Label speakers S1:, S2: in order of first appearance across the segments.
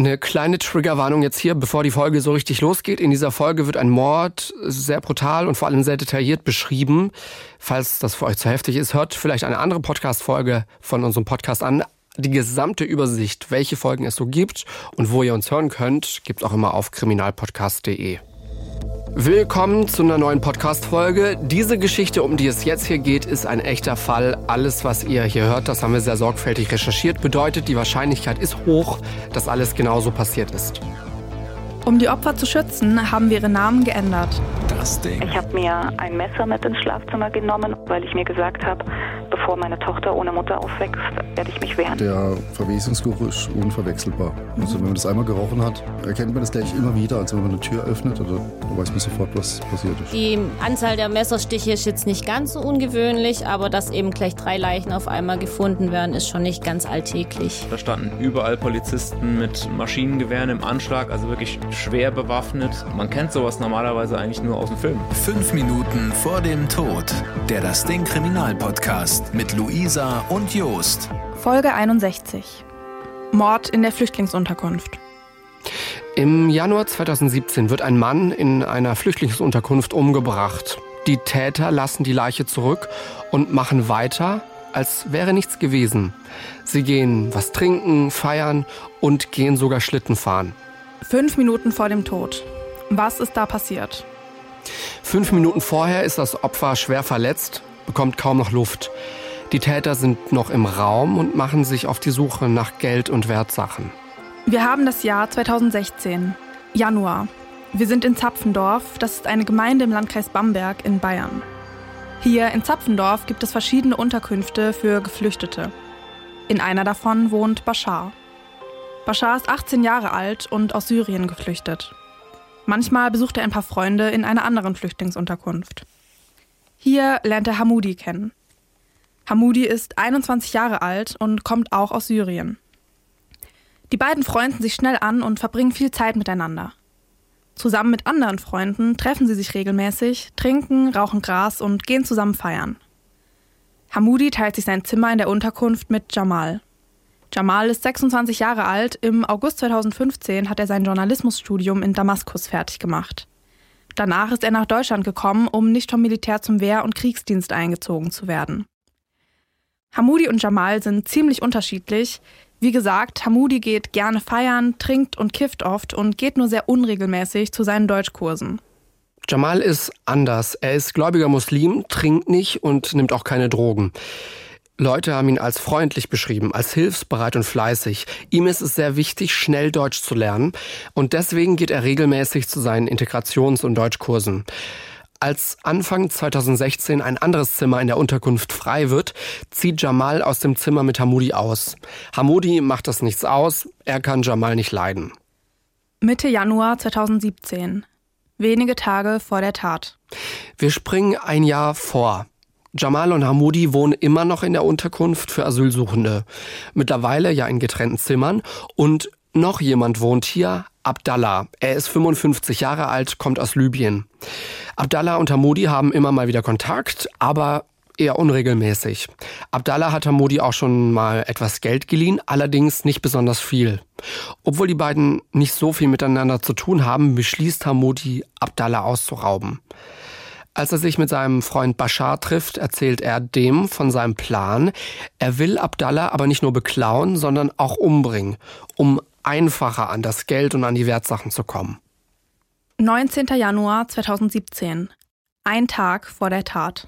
S1: Eine kleine Triggerwarnung jetzt hier, bevor die Folge so richtig losgeht. In dieser Folge wird ein Mord sehr brutal und vor allem sehr detailliert beschrieben. Falls das für euch zu heftig ist, hört vielleicht eine andere Podcast-Folge von unserem Podcast an. Die gesamte Übersicht, welche Folgen es so gibt und wo ihr uns hören könnt, gibt auch immer auf kriminalpodcast.de. Willkommen zu einer neuen Podcast-Folge. Diese Geschichte, um die es jetzt hier geht, ist ein echter Fall. Alles, was ihr hier hört, das haben wir sehr sorgfältig recherchiert. Bedeutet, die Wahrscheinlichkeit ist hoch, dass alles genauso passiert ist.
S2: Um die Opfer zu schützen, haben wir ihre Namen geändert.
S3: Das Ding.
S4: Ich habe mir ein Messer mit ins Schlafzimmer genommen, weil ich mir gesagt habe, bevor meine Tochter ohne Mutter aufwächst, werde ich mich wehren.
S5: Der Verwesungsgeruch ist unverwechselbar. Also wenn man das einmal gerochen hat, erkennt man das gleich immer wieder. Also wenn man eine Tür öffnet, oder, dann weiß man sofort, was passiert ist.
S6: Die Anzahl der Messerstiche ist jetzt nicht ganz so ungewöhnlich, aber dass eben gleich drei Leichen auf einmal gefunden werden, ist schon nicht ganz alltäglich.
S7: Da standen überall Polizisten mit Maschinengewehren im Anschlag, also wirklich schwer bewaffnet. Man kennt sowas normalerweise eigentlich nur aus dem Film.
S3: Fünf Minuten vor dem Tod. Der Das Ding Kriminalpodcast mit Luisa und Jost.
S2: Folge 61. Mord in der Flüchtlingsunterkunft.
S1: Im Januar 2017 wird ein Mann in einer Flüchtlingsunterkunft umgebracht. Die Täter lassen die Leiche zurück und machen weiter, als wäre nichts gewesen. Sie gehen was trinken, feiern und gehen sogar Schlitten fahren.
S2: Fünf Minuten vor dem Tod. Was ist da passiert?
S1: Fünf Minuten vorher ist das Opfer schwer verletzt, bekommt kaum noch Luft. Die Täter sind noch im Raum und machen sich auf die Suche nach Geld und Wertsachen.
S2: Wir haben das Jahr 2016, Januar. Wir sind in Zapfendorf, das ist eine Gemeinde im Landkreis Bamberg in Bayern. Hier in Zapfendorf gibt es verschiedene Unterkünfte für Geflüchtete. In einer davon wohnt Bashar. Bashar ist 18 Jahre alt und aus Syrien geflüchtet. Manchmal besucht er ein paar Freunde in einer anderen Flüchtlingsunterkunft. Hier lernt er Hamoudi kennen. Hamoudi ist 21 Jahre alt und kommt auch aus Syrien. Die beiden freunden sich schnell an und verbringen viel Zeit miteinander. Zusammen mit anderen Freunden treffen sie sich regelmäßig, trinken, rauchen Gras und gehen zusammen feiern. Hamoudi teilt sich sein Zimmer in der Unterkunft mit Jamal. Jamal ist 26 Jahre alt. Im August 2015 hat er sein Journalismusstudium in Damaskus fertig gemacht. Danach ist er nach Deutschland gekommen, um nicht vom Militär zum Wehr- und Kriegsdienst eingezogen zu werden. Hamoudi und Jamal sind ziemlich unterschiedlich. Wie gesagt, Hamoudi geht gerne feiern, trinkt und kifft oft und geht nur sehr unregelmäßig zu seinen Deutschkursen.
S1: Jamal ist anders. Er ist gläubiger Muslim, trinkt nicht und nimmt auch keine Drogen. Leute haben ihn als freundlich beschrieben, als hilfsbereit und fleißig. Ihm ist es sehr wichtig, schnell Deutsch zu lernen und deswegen geht er regelmäßig zu seinen Integrations- und Deutschkursen. Als Anfang 2016 ein anderes Zimmer in der Unterkunft frei wird, zieht Jamal aus dem Zimmer mit Hamoudi aus. Hamoudi macht das nichts aus, er kann Jamal nicht leiden.
S2: Mitte Januar 2017. Wenige Tage vor der Tat.
S1: Wir springen ein Jahr vor. Jamal und Hamoudi wohnen immer noch in der Unterkunft für Asylsuchende. Mittlerweile ja in getrennten Zimmern. Und noch jemand wohnt hier, Abdallah. Er ist 55 Jahre alt, kommt aus Libyen. Abdallah und Hamoudi haben immer mal wieder Kontakt, aber eher unregelmäßig. Abdallah hat Hamoudi auch schon mal etwas Geld geliehen, allerdings nicht besonders viel. Obwohl die beiden nicht so viel miteinander zu tun haben, beschließt Hamoudi, Abdallah auszurauben. Als er sich mit seinem Freund Bashar trifft, erzählt er dem von seinem Plan. Er will Abdallah aber nicht nur beklauen, sondern auch umbringen, um einfacher an das Geld und an die Wertsachen zu kommen.
S2: 19. Januar 2017. Ein Tag vor der Tat.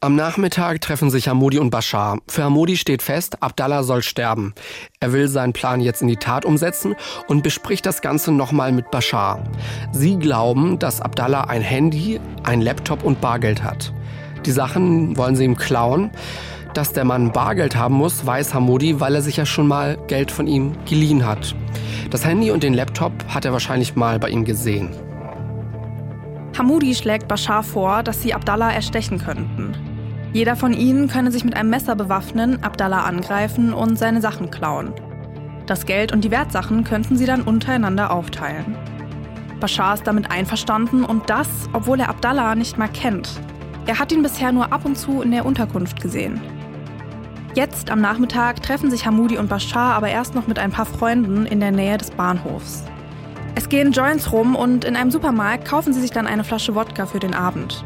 S1: Am Nachmittag treffen sich Hamoudi und Bashar. Für Hamoudi steht fest, Abdallah soll sterben. Er will seinen Plan jetzt in die Tat umsetzen und bespricht das Ganze nochmal mit Bashar. Sie glauben, dass Abdallah ein Handy, ein Laptop und Bargeld hat. Die Sachen wollen sie ihm klauen. Dass der Mann Bargeld haben muss, weiß Hamoudi, weil er sich ja schon mal Geld von ihm geliehen hat. Das Handy und den Laptop hat er wahrscheinlich mal bei ihm gesehen.
S2: Hamoudi schlägt Bashar vor, dass sie Abdallah erstechen könnten. Jeder von ihnen könne sich mit einem Messer bewaffnen, Abdallah angreifen und seine Sachen klauen. Das Geld und die Wertsachen könnten sie dann untereinander aufteilen. Bashar ist damit einverstanden und das, obwohl er Abdallah nicht mal kennt. Er hat ihn bisher nur ab und zu in der Unterkunft gesehen. Jetzt am Nachmittag treffen sich Hamudi und Bashar aber erst noch mit ein paar Freunden in der Nähe des Bahnhofs. Es gehen Joints rum und in einem Supermarkt kaufen sie sich dann eine Flasche Wodka für den Abend.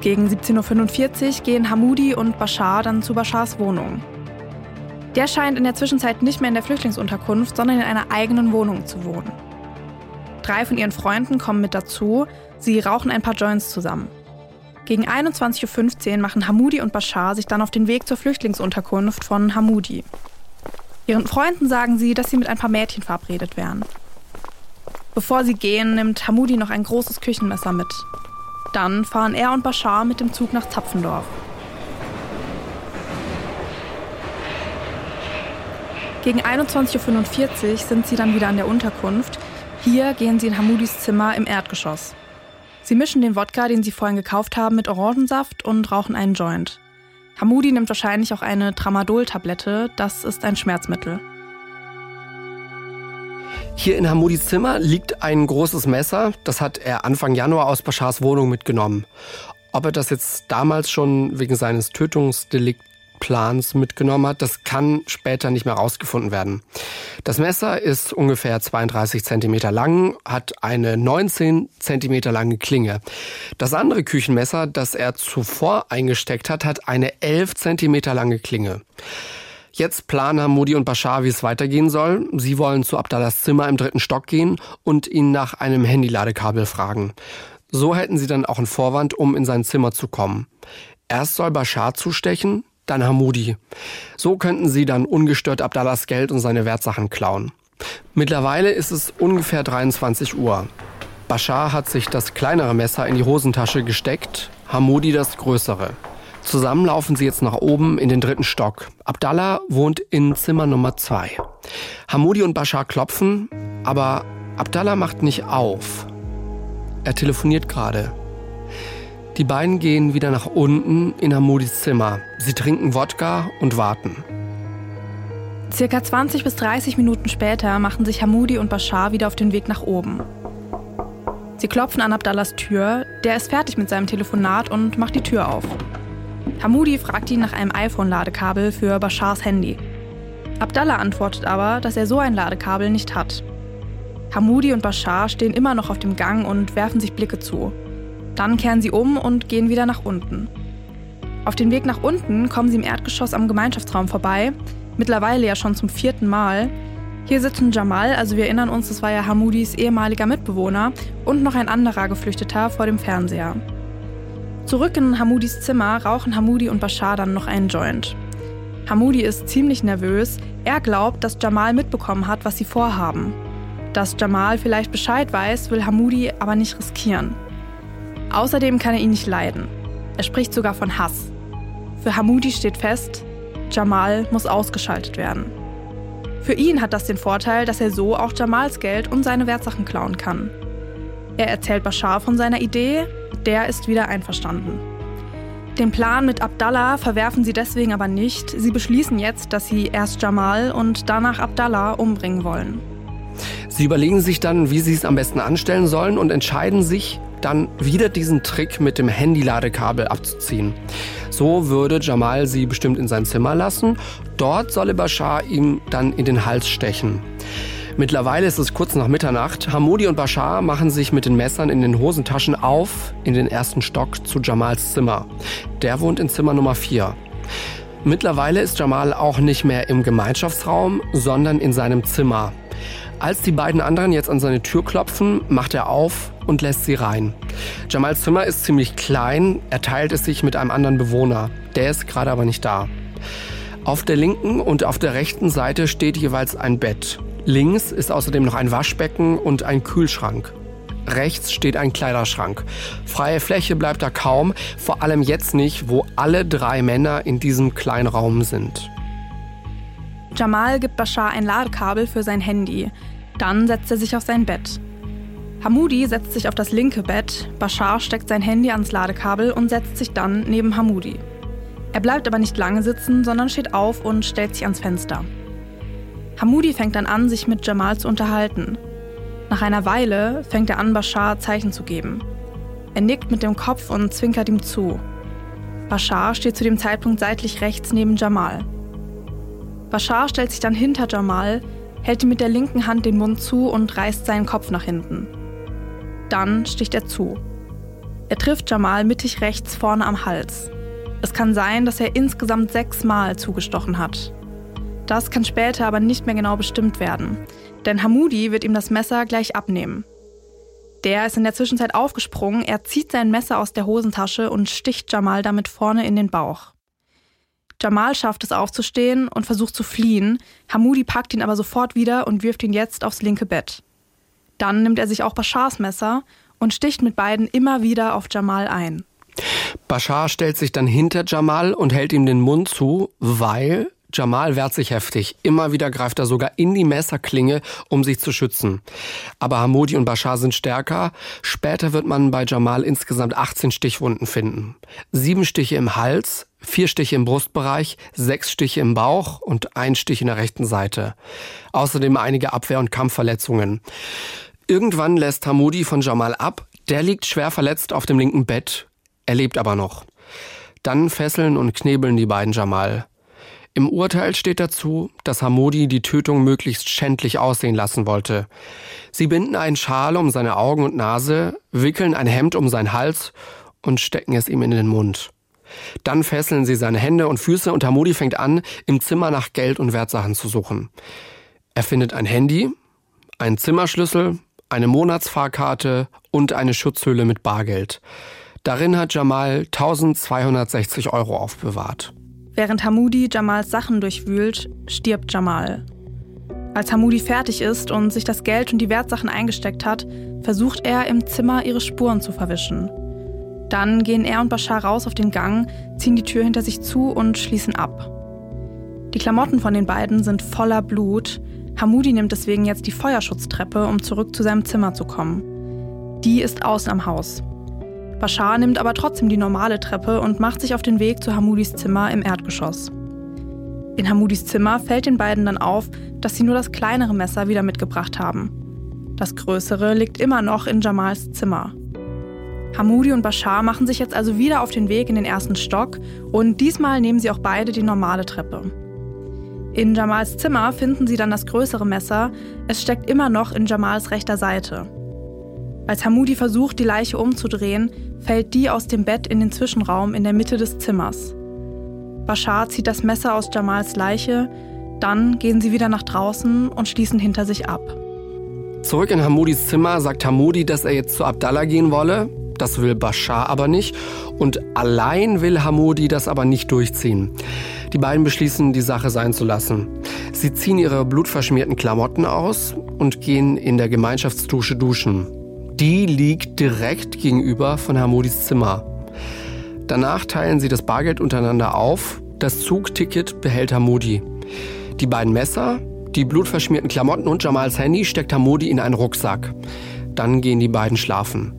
S2: Gegen 17.45 Uhr gehen Hamudi und Bashar dann zu Bashars Wohnung. Der scheint in der Zwischenzeit nicht mehr in der Flüchtlingsunterkunft, sondern in einer eigenen Wohnung zu wohnen. Drei von ihren Freunden kommen mit dazu, sie rauchen ein paar Joints zusammen. Gegen 21.15 Uhr machen Hamudi und Bashar sich dann auf den Weg zur Flüchtlingsunterkunft von Hamudi. Ihren Freunden sagen sie, dass sie mit ein paar Mädchen verabredet wären. Bevor sie gehen, nimmt Hamudi noch ein großes Küchenmesser mit. Dann fahren er und Bashar mit dem Zug nach Zapfendorf. Gegen 21.45 Uhr sind sie dann wieder an der Unterkunft. Hier gehen sie in Hamudis Zimmer im Erdgeschoss. Sie mischen den Wodka, den sie vorhin gekauft haben, mit Orangensaft und rauchen einen Joint. Hamudi nimmt wahrscheinlich auch eine Tramadol-Tablette, das ist ein Schmerzmittel.
S1: Hier in Hamudis Zimmer liegt ein großes Messer. Das hat er Anfang Januar aus Bashars Wohnung mitgenommen. Ob er das jetzt damals schon wegen seines Tötungsdeliktplans mitgenommen hat, das kann später nicht mehr rausgefunden werden. Das Messer ist ungefähr 32 Zentimeter lang, hat eine 19 Zentimeter lange Klinge. Das andere Küchenmesser, das er zuvor eingesteckt hat, hat eine 11 Zentimeter lange Klinge. Jetzt planen Hamudi und Bashar, wie es weitergehen soll. Sie wollen zu Abdallahs Zimmer im dritten Stock gehen und ihn nach einem Handyladekabel fragen. So hätten sie dann auch einen Vorwand, um in sein Zimmer zu kommen. Erst soll Bashar zustechen, dann Hamudi. So könnten sie dann ungestört Abdallahs Geld und seine Wertsachen klauen. Mittlerweile ist es ungefähr 23 Uhr. Bashar hat sich das kleinere Messer in die Hosentasche gesteckt, Hamudi das größere. Zusammen laufen sie jetzt nach oben in den dritten Stock. Abdallah wohnt in Zimmer Nummer zwei. Hamudi und Bashar klopfen, aber Abdallah macht nicht auf. Er telefoniert gerade. Die beiden gehen wieder nach unten in Hamudis Zimmer. Sie trinken Wodka und warten.
S2: Circa 20 bis 30 Minuten später machen sich Hamudi und Bashar wieder auf den Weg nach oben. Sie klopfen an Abdallahs Tür, der ist fertig mit seinem Telefonat und macht die Tür auf. Hamudi fragt ihn nach einem iPhone-Ladekabel für Bashars Handy. Abdallah antwortet aber, dass er so ein Ladekabel nicht hat. Hamudi und Bashar stehen immer noch auf dem Gang und werfen sich Blicke zu. Dann kehren sie um und gehen wieder nach unten. Auf dem Weg nach unten kommen sie im Erdgeschoss am Gemeinschaftsraum vorbei, mittlerweile ja schon zum vierten Mal. Hier sitzen Jamal, also wir erinnern uns, das war ja Hamudis ehemaliger Mitbewohner, und noch ein anderer Geflüchteter vor dem Fernseher. Zurück in Hamudis Zimmer rauchen Hamudi und Bashar dann noch einen Joint. Hamudi ist ziemlich nervös. Er glaubt, dass Jamal mitbekommen hat, was sie vorhaben. Dass Jamal vielleicht Bescheid weiß, will Hamudi aber nicht riskieren. Außerdem kann er ihn nicht leiden. Er spricht sogar von Hass. Für Hamudi steht fest, Jamal muss ausgeschaltet werden. Für ihn hat das den Vorteil, dass er so auch Jamals Geld und seine Wertsachen klauen kann. Er erzählt Bashar von seiner Idee, der ist wieder einverstanden. Den Plan mit Abdallah verwerfen sie deswegen aber nicht. Sie beschließen jetzt, dass sie erst Jamal und danach Abdallah umbringen wollen.
S1: Sie überlegen sich dann, wie sie es am besten anstellen sollen und entscheiden sich dann wieder diesen Trick mit dem Handy-Ladekabel abzuziehen. So würde Jamal sie bestimmt in sein Zimmer lassen. Dort solle Bashar ihm dann in den Hals stechen. Mittlerweile ist es kurz nach Mitternacht. Hamudi und Bashar machen sich mit den Messern in den Hosentaschen auf in den ersten Stock zu Jamals Zimmer. Der wohnt in Zimmer Nummer 4. Mittlerweile ist Jamal auch nicht mehr im Gemeinschaftsraum, sondern in seinem Zimmer. Als die beiden anderen jetzt an seine Tür klopfen, macht er auf und lässt sie rein. Jamals Zimmer ist ziemlich klein, er teilt es sich mit einem anderen Bewohner. Der ist gerade aber nicht da. Auf der linken und auf der rechten Seite steht jeweils ein Bett. Links ist außerdem noch ein Waschbecken und ein Kühlschrank. Rechts steht ein Kleiderschrank. Freie Fläche bleibt da kaum, vor allem jetzt nicht, wo alle drei Männer in diesem kleinen Raum sind.
S2: Jamal gibt Bashar ein Ladekabel für sein Handy. Dann setzt er sich auf sein Bett. Hamudi setzt sich auf das linke Bett, Bashar steckt sein Handy ans Ladekabel und setzt sich dann neben Hamudi. Er bleibt aber nicht lange sitzen, sondern steht auf und stellt sich ans Fenster. Hamudi fängt dann an, sich mit Jamal zu unterhalten. Nach einer Weile fängt er an, Bashar Zeichen zu geben. Er nickt mit dem Kopf und zwinkert ihm zu. Bashar steht zu dem Zeitpunkt seitlich rechts neben Jamal. Bashar stellt sich dann hinter Jamal, hält ihm mit der linken Hand den Mund zu und reißt seinen Kopf nach hinten. Dann sticht er zu. Er trifft Jamal mittig rechts vorne am Hals. Es kann sein, dass er insgesamt sechsmal zugestochen hat. Das kann später aber nicht mehr genau bestimmt werden, denn Hamudi wird ihm das Messer gleich abnehmen. Der ist in der Zwischenzeit aufgesprungen, er zieht sein Messer aus der Hosentasche und sticht Jamal damit vorne in den Bauch. Jamal schafft es aufzustehen und versucht zu fliehen, Hamudi packt ihn aber sofort wieder und wirft ihn jetzt aufs linke Bett. Dann nimmt er sich auch Bashars Messer und sticht mit beiden immer wieder auf Jamal ein.
S1: Bashar stellt sich dann hinter Jamal und hält ihm den Mund zu, weil Jamal wehrt sich heftig. Immer wieder greift er sogar in die Messerklinge, um sich zu schützen. Aber Hamodi und Bashar sind stärker. Später wird man bei Jamal insgesamt 18 Stichwunden finden. Sieben Stiche im Hals, vier Stiche im Brustbereich, sechs Stiche im Bauch und ein Stich in der rechten Seite. Außerdem einige Abwehr- und Kampfverletzungen. Irgendwann lässt Hamodi von Jamal ab. Der liegt schwer verletzt auf dem linken Bett. Er lebt aber noch. Dann fesseln und knebeln die beiden Jamal. Im Urteil steht dazu, dass Hamodi die Tötung möglichst schändlich aussehen lassen wollte. Sie binden einen Schal um seine Augen und Nase, wickeln ein Hemd um seinen Hals und stecken es ihm in den Mund. Dann fesseln sie seine Hände und Füße und Hamodi fängt an, im Zimmer nach Geld und Wertsachen zu suchen. Er findet ein Handy, einen Zimmerschlüssel, eine Monatsfahrkarte und eine Schutzhülle mit Bargeld. Darin hat Jamal 1260 Euro aufbewahrt.
S2: Während Hamudi Jamals Sachen durchwühlt, stirbt Jamal. Als Hamudi fertig ist und sich das Geld und die Wertsachen eingesteckt hat, versucht er im Zimmer ihre Spuren zu verwischen. Dann gehen er und Bashar raus auf den Gang, ziehen die Tür hinter sich zu und schließen ab. Die Klamotten von den beiden sind voller Blut. Hamudi nimmt deswegen jetzt die Feuerschutztreppe, um zurück zu seinem Zimmer zu kommen. Die ist außen am Haus. Bashar nimmt aber trotzdem die normale Treppe und macht sich auf den Weg zu Hamudis Zimmer im Erdgeschoss. In Hamudis Zimmer fällt den beiden dann auf, dass sie nur das kleinere Messer wieder mitgebracht haben. Das größere liegt immer noch in Jamals Zimmer. Hamudi und Bashar machen sich jetzt also wieder auf den Weg in den ersten Stock und diesmal nehmen sie auch beide die normale Treppe. In Jamals Zimmer finden sie dann das größere Messer, es steckt immer noch in Jamals rechter Seite. Als Hamudi versucht, die Leiche umzudrehen, fällt die aus dem Bett in den Zwischenraum in der Mitte des Zimmers. Bashar zieht das Messer aus Jamals Leiche, dann gehen sie wieder nach draußen und schließen hinter sich ab.
S1: Zurück in Hamudis Zimmer sagt Hamudi, dass er jetzt zu Abdallah gehen wolle. Das will Bashar aber nicht. Und allein will Hamudi das aber nicht durchziehen. Die beiden beschließen, die Sache sein zu lassen. Sie ziehen ihre blutverschmierten Klamotten aus und gehen in der Gemeinschaftsdusche duschen. Die liegt direkt gegenüber von Hamodis Zimmer. Danach teilen sie das Bargeld untereinander auf. Das Zugticket behält Hamodi. Die beiden Messer, die blutverschmierten Klamotten und Jamals Handy steckt Hamodi in einen Rucksack. Dann gehen die beiden schlafen.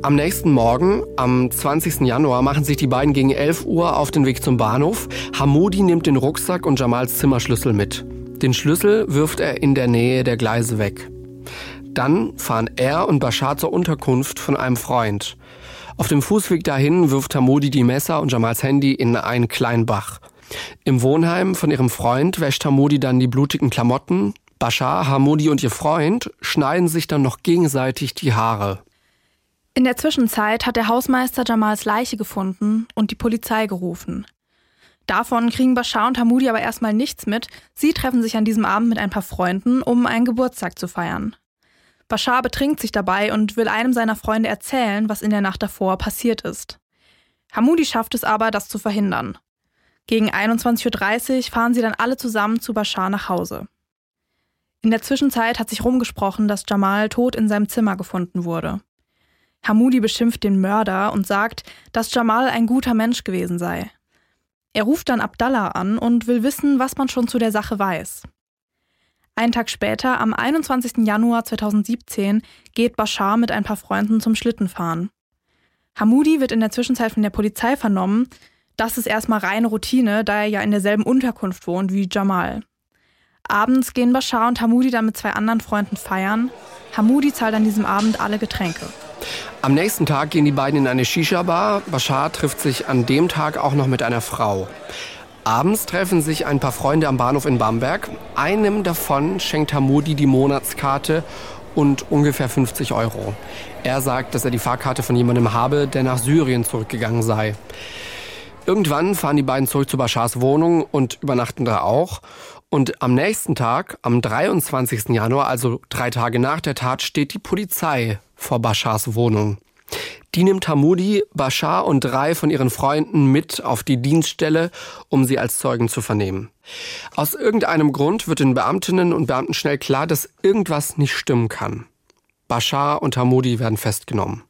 S1: Am nächsten Morgen, am 20. Januar, machen sich die beiden gegen 11 Uhr auf den Weg zum Bahnhof. Hamodi nimmt den Rucksack und Jamals Zimmerschlüssel mit. Den Schlüssel wirft er in der Nähe der Gleise weg. Dann fahren er und Bashar zur Unterkunft von einem Freund. Auf dem Fußweg dahin wirft Hamodi die Messer und Jamals Handy in einen kleinen Bach. Im Wohnheim von ihrem Freund wäscht Hamodi dann die blutigen Klamotten. Bashar, Hamodi und ihr Freund schneiden sich dann noch gegenseitig die Haare.
S2: In der Zwischenzeit hat der Hausmeister Jamals Leiche gefunden und die Polizei gerufen. Davon kriegen Bashar und Hamudi aber erstmal nichts mit. Sie treffen sich an diesem Abend mit ein paar Freunden, um einen Geburtstag zu feiern. Bashar betrinkt sich dabei und will einem seiner Freunde erzählen, was in der Nacht davor passiert ist. Hamudi schafft es aber, das zu verhindern. Gegen 21.30 Uhr fahren sie dann alle zusammen zu Bashar nach Hause. In der Zwischenzeit hat sich rumgesprochen, dass Jamal tot in seinem Zimmer gefunden wurde. Hamudi beschimpft den Mörder und sagt, dass Jamal ein guter Mensch gewesen sei. Er ruft dann Abdallah an und will wissen, was man schon zu der Sache weiß. Einen Tag später, am 21. Januar 2017, geht Bashar mit ein paar Freunden zum Schlittenfahren. Hamudi wird in der Zwischenzeit von der Polizei vernommen. Das ist erstmal reine Routine, da er ja in derselben Unterkunft wohnt wie Jamal. Abends gehen Bashar und Hamudi dann mit zwei anderen Freunden feiern. Hamudi zahlt an diesem Abend alle Getränke.
S1: Am nächsten Tag gehen die beiden in eine Shisha-Bar. Bashar trifft sich an dem Tag auch noch mit einer Frau. Abends treffen sich ein paar Freunde am Bahnhof in Bamberg. Einem davon schenkt Hamudi die Monatskarte und ungefähr 50 Euro. Er sagt, dass er die Fahrkarte von jemandem habe, der nach Syrien zurückgegangen sei. Irgendwann fahren die beiden zurück zu Bashars Wohnung und übernachten da auch. Und am nächsten Tag, am 23. Januar, also drei Tage nach der Tat, steht die Polizei vor Bashars Wohnung. Die nimmt Hamudi, Bashar und drei von ihren Freunden mit auf die Dienststelle, um sie als Zeugen zu vernehmen. Aus irgendeinem Grund wird den Beamtinnen und Beamten schnell klar, dass irgendwas nicht stimmen kann. Bashar und Hamudi werden festgenommen.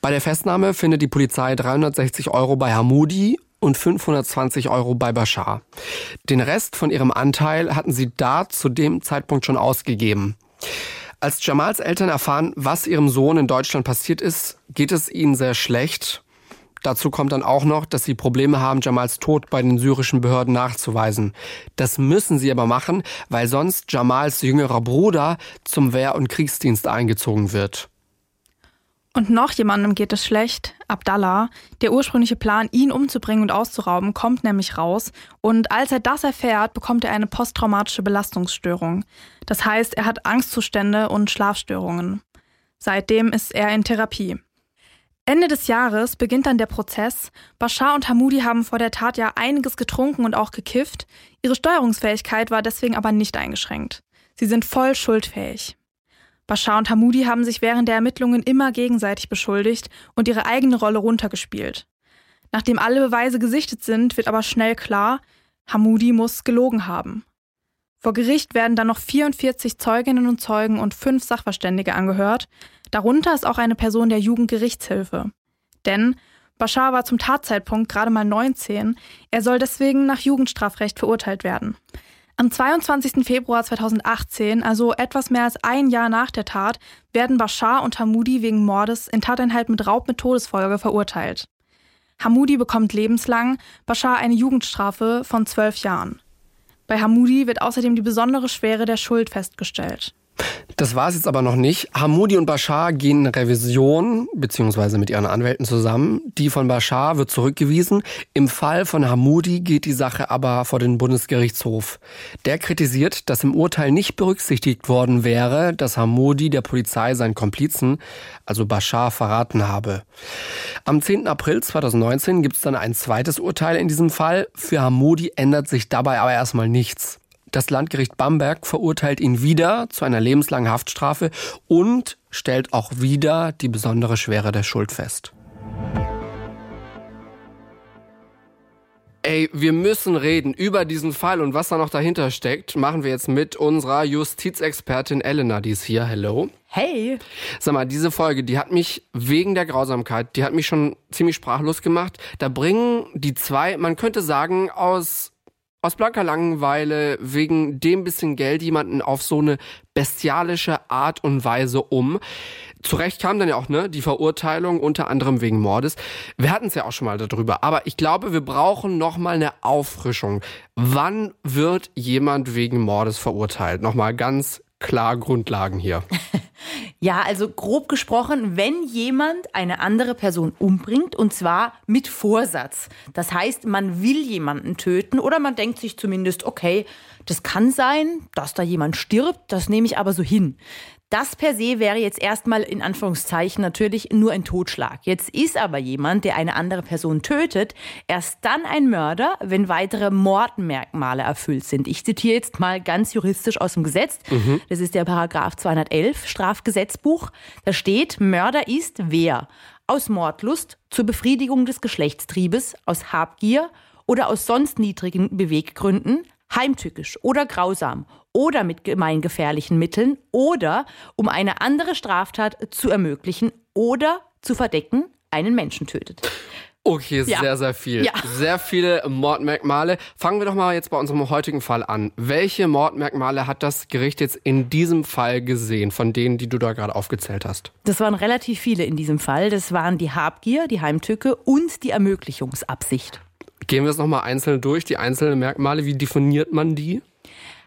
S1: Bei der Festnahme findet die Polizei 360 Euro bei Hamudi und 520 Euro bei Bashar. Den Rest von ihrem Anteil hatten sie da zu dem Zeitpunkt schon ausgegeben. Als Jamals Eltern erfahren, was ihrem Sohn in Deutschland passiert ist, geht es ihnen sehr schlecht. Dazu kommt dann auch noch, dass sie Probleme haben, Jamals Tod bei den syrischen Behörden nachzuweisen. Das müssen sie aber machen, weil sonst Jamals jüngerer Bruder zum Wehr- und Kriegsdienst eingezogen wird.
S2: Und noch jemandem geht es schlecht, Abdallah. Der ursprüngliche Plan, ihn umzubringen und auszurauben, kommt nämlich raus. Und als er das erfährt, bekommt er eine posttraumatische Belastungsstörung. Das heißt, er hat Angstzustände und Schlafstörungen. Seitdem ist er in Therapie. Ende des Jahres beginnt dann der Prozess. Bashar und Hamudi haben vor der Tat ja einiges getrunken und auch gekifft. Ihre Steuerungsfähigkeit war deswegen aber nicht eingeschränkt. Sie sind voll schuldfähig. Bashar und Hamudi haben sich während der Ermittlungen immer gegenseitig beschuldigt und ihre eigene Rolle runtergespielt. Nachdem alle Beweise gesichtet sind, wird aber schnell klar, Hamudi muss gelogen haben. Vor Gericht werden dann noch 44 Zeuginnen und Zeugen und fünf Sachverständige angehört. Darunter ist auch eine Person der Jugendgerichtshilfe. Denn Bashar war zum Tatzeitpunkt gerade mal 19. Er soll deswegen nach Jugendstrafrecht verurteilt werden. Am 22. Februar 2018, also etwas mehr als ein Jahr nach der Tat, werden Bashar und Hamudi wegen Mordes in Tateinheit mit Raub mit Todesfolge verurteilt. Hamudi bekommt lebenslang, Bashar eine Jugendstrafe von zwölf Jahren. Bei Hamudi wird außerdem die besondere Schwere der Schuld festgestellt.
S1: Das war es jetzt aber noch nicht. Hamudi und Bashar gehen in Revision, beziehungsweise mit ihren Anwälten zusammen. Die von Bashar wird zurückgewiesen. Im Fall von Hamudi geht die Sache aber vor den Bundesgerichtshof. Der kritisiert, dass im Urteil nicht berücksichtigt worden wäre, dass Hamudi der Polizei seinen Komplizen, also Bashar, verraten habe. Am 10. April 2019 gibt es dann ein zweites Urteil in diesem Fall. Für Hamudi ändert sich dabei aber erstmal nichts. Das Landgericht Bamberg verurteilt ihn wieder zu einer lebenslangen Haftstrafe und stellt auch wieder die besondere Schwere der Schuld fest. Ey, wir müssen reden über diesen Fall und was da noch dahinter steckt, machen wir jetzt mit unserer Justizexpertin Elena, die ist hier. Hello.
S8: Hey.
S1: Sag mal, diese Folge, die hat mich wegen der Grausamkeit, die hat mich schon ziemlich sprachlos gemacht. Da bringen die zwei, man könnte sagen, aus aus blanker Langeweile wegen dem bisschen Geld jemanden auf so eine bestialische Art und Weise um. Zurecht kam dann ja auch ne die Verurteilung unter anderem wegen Mordes. Wir hatten es ja auch schon mal darüber, aber ich glaube, wir brauchen noch mal eine Auffrischung. Wann wird jemand wegen Mordes verurteilt? Noch mal ganz klar Grundlagen hier.
S8: Ja, also grob gesprochen, wenn jemand eine andere Person umbringt und zwar mit Vorsatz. Das heißt, man will jemanden töten oder man denkt sich zumindest, okay, das kann sein, dass da jemand stirbt, das nehme ich aber so hin. Das per se wäre jetzt erstmal in Anführungszeichen natürlich nur ein Totschlag. Jetzt ist aber jemand, der eine andere Person tötet, erst dann ein Mörder, wenn weitere Mordmerkmale erfüllt sind. Ich zitiere jetzt mal ganz juristisch aus dem Gesetz. Mhm. Das ist der Paragraph 211 Strafgesetzbuch. Da steht, Mörder ist wer? Aus Mordlust zur Befriedigung des Geschlechtstriebes, aus Habgier oder aus sonst niedrigen Beweggründen, heimtückisch oder grausam oder mit gemeingefährlichen Mitteln oder um eine andere Straftat zu ermöglichen oder zu verdecken, einen Menschen tötet.
S1: Okay, ja. sehr, sehr viel. Ja. Sehr viele Mordmerkmale. Fangen wir doch mal jetzt bei unserem heutigen Fall an. Welche Mordmerkmale hat das Gericht jetzt in diesem Fall gesehen, von denen, die du da gerade aufgezählt hast?
S8: Das waren relativ viele in diesem Fall. Das waren die Habgier, die Heimtücke und die Ermöglichungsabsicht.
S1: Gehen wir es nochmal einzeln durch, die einzelnen Merkmale. Wie definiert man die?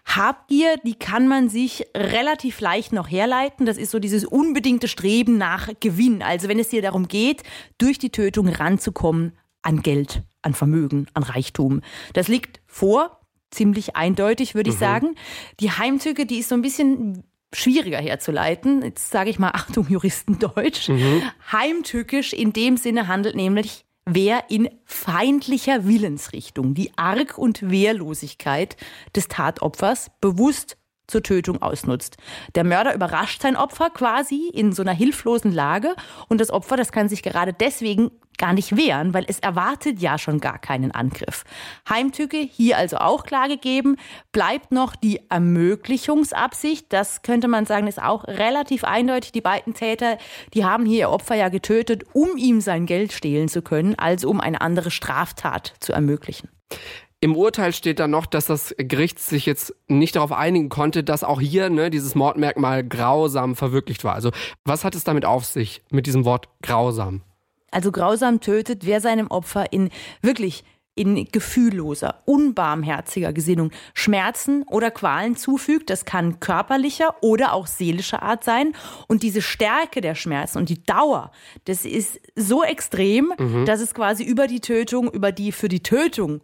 S8: Habgier, die kann man sich relativ leicht noch herleiten. Das ist so dieses unbedingte Streben nach Gewinn. Also wenn es dir darum geht, durch die Tötung ranzukommen an Geld, an Vermögen, an Reichtum. Das liegt vor, ziemlich eindeutig, würde ich mhm. sagen. Die Heimtücke, die ist so ein bisschen schwieriger herzuleiten. Jetzt sage ich mal, Achtung, Juristendeutsch. Mhm. Heimtückisch in dem Sinne handelt nämlich wer in feindlicher Willensrichtung die Arg- und Wehrlosigkeit des Tatopfers bewusst zur Tötung ausnutzt. Der Mörder überrascht sein Opfer quasi in so einer hilflosen Lage und das Opfer, das kann sich gerade deswegen gar nicht wehren, weil es erwartet ja schon gar keinen Angriff. Heimtücke hier also auch klar gegeben, bleibt noch die Ermöglichungsabsicht. Das könnte man sagen, ist auch relativ eindeutig. Die beiden Täter, die haben hier ihr Opfer ja getötet, um ihm sein Geld stehlen zu können, also um eine andere Straftat zu ermöglichen.
S1: Im Urteil steht dann noch, dass das Gericht sich jetzt nicht darauf einigen konnte, dass auch hier ne, dieses Mordmerkmal grausam verwirklicht war. Also was hat es damit auf sich mit diesem Wort grausam?
S8: Also grausam tötet, wer seinem Opfer in wirklich in gefühlloser, unbarmherziger Gesinnung Schmerzen oder Qualen zufügt. Das kann körperlicher oder auch seelischer Art sein. Und diese Stärke der Schmerzen und die Dauer, das ist so extrem, mhm. dass es quasi über die Tötung, über die für die Tötung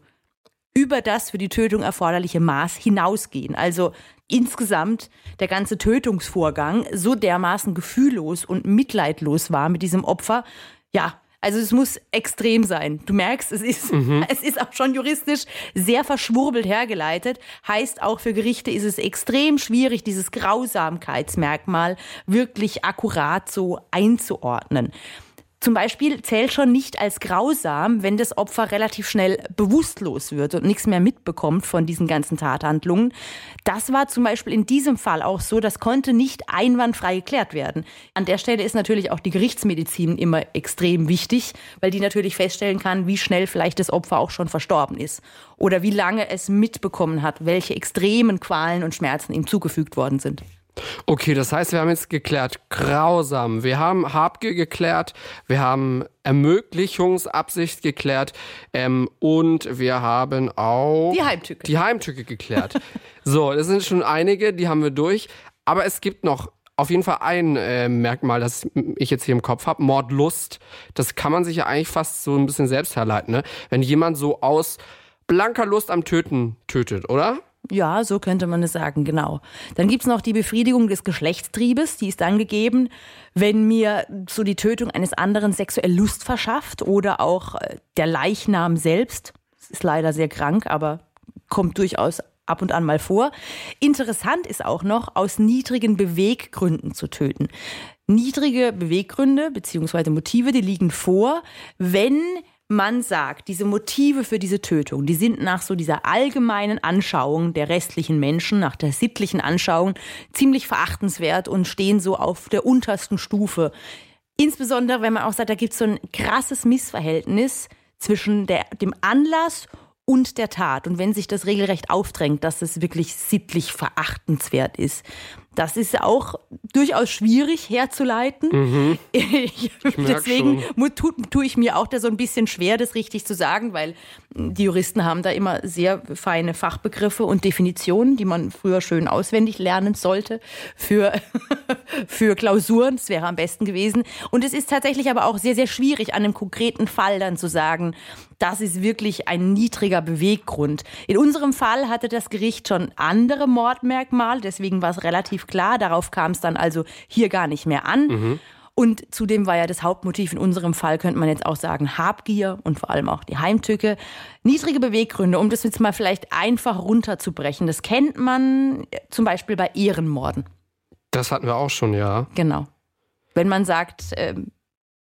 S8: über das für die Tötung erforderliche Maß hinausgehen. Also insgesamt der ganze Tötungsvorgang so dermaßen gefühllos und mitleidlos war mit diesem Opfer. Ja, also es muss extrem sein. Du merkst, es ist, mhm. es ist auch schon juristisch sehr verschwurbelt hergeleitet. Heißt auch für Gerichte ist es extrem schwierig, dieses Grausamkeitsmerkmal wirklich akkurat so einzuordnen. Zum Beispiel zählt schon nicht als grausam, wenn das Opfer relativ schnell bewusstlos wird und nichts mehr mitbekommt von diesen ganzen Tathandlungen. Das war zum Beispiel in diesem Fall auch so, das konnte nicht einwandfrei geklärt werden. An der Stelle ist natürlich auch die Gerichtsmedizin immer extrem wichtig, weil die natürlich feststellen kann, wie schnell vielleicht das Opfer auch schon verstorben ist oder wie lange es mitbekommen hat, welche extremen Qualen und Schmerzen ihm zugefügt worden sind.
S1: Okay, das heißt, wir haben jetzt geklärt, grausam. Wir haben Habgier geklärt, wir haben Ermöglichungsabsicht geklärt ähm, und wir haben auch
S8: die Heimtücke,
S1: die Heimtücke geklärt. so, das sind schon einige, die haben wir durch. Aber es gibt noch auf jeden Fall ein äh, Merkmal, das ich jetzt hier im Kopf habe, Mordlust. Das kann man sich ja eigentlich fast so ein bisschen selbst herleiten. Ne? Wenn jemand so aus blanker Lust am Töten tötet, oder?
S8: Ja, so könnte man es sagen, genau. Dann gibt's noch die Befriedigung des Geschlechtstriebes, die ist dann gegeben, wenn mir so die Tötung eines anderen sexuell Lust verschafft oder auch äh, der Leichnam selbst. Das ist leider sehr krank, aber kommt durchaus ab und an mal vor. Interessant ist auch noch, aus niedrigen Beweggründen zu töten. Niedrige Beweggründe bzw. Motive, die liegen vor, wenn man sagt, diese Motive für diese Tötung, die sind nach so dieser allgemeinen Anschauung der restlichen Menschen, nach der sittlichen Anschauung, ziemlich verachtenswert und stehen so auf der untersten Stufe. Insbesondere, wenn man auch sagt, da gibt es so ein krasses Missverhältnis zwischen der, dem Anlass und der Tat. Und wenn sich das regelrecht aufdrängt, dass es wirklich sittlich verachtenswert ist. Das ist auch durchaus schwierig herzuleiten. Mhm. Deswegen tue tu ich mir auch da so ein bisschen schwer, das richtig zu sagen, weil die Juristen haben da immer sehr feine Fachbegriffe und Definitionen, die man früher schön auswendig lernen sollte für, für Klausuren. Das wäre am besten gewesen. Und es ist tatsächlich aber auch sehr, sehr schwierig, an einem konkreten Fall dann zu sagen, das ist wirklich ein niedriger Beweggrund. In unserem Fall hatte das Gericht schon andere Mordmerkmale, deswegen war es relativ relativ klar. Darauf kam es dann also hier gar nicht mehr an. Mhm. Und zudem war ja das Hauptmotiv in unserem Fall, könnte man jetzt auch sagen, Habgier und vor allem auch die Heimtücke. Niedrige Beweggründe, um das jetzt mal vielleicht einfach runterzubrechen. Das kennt man zum Beispiel bei Ehrenmorden.
S1: Das hatten wir auch schon, ja.
S8: Genau. Wenn man sagt, äh,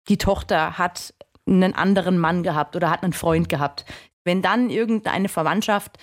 S8: die Tochter hat einen anderen Mann gehabt oder hat einen Freund gehabt. Wenn dann irgendeine Verwandtschaft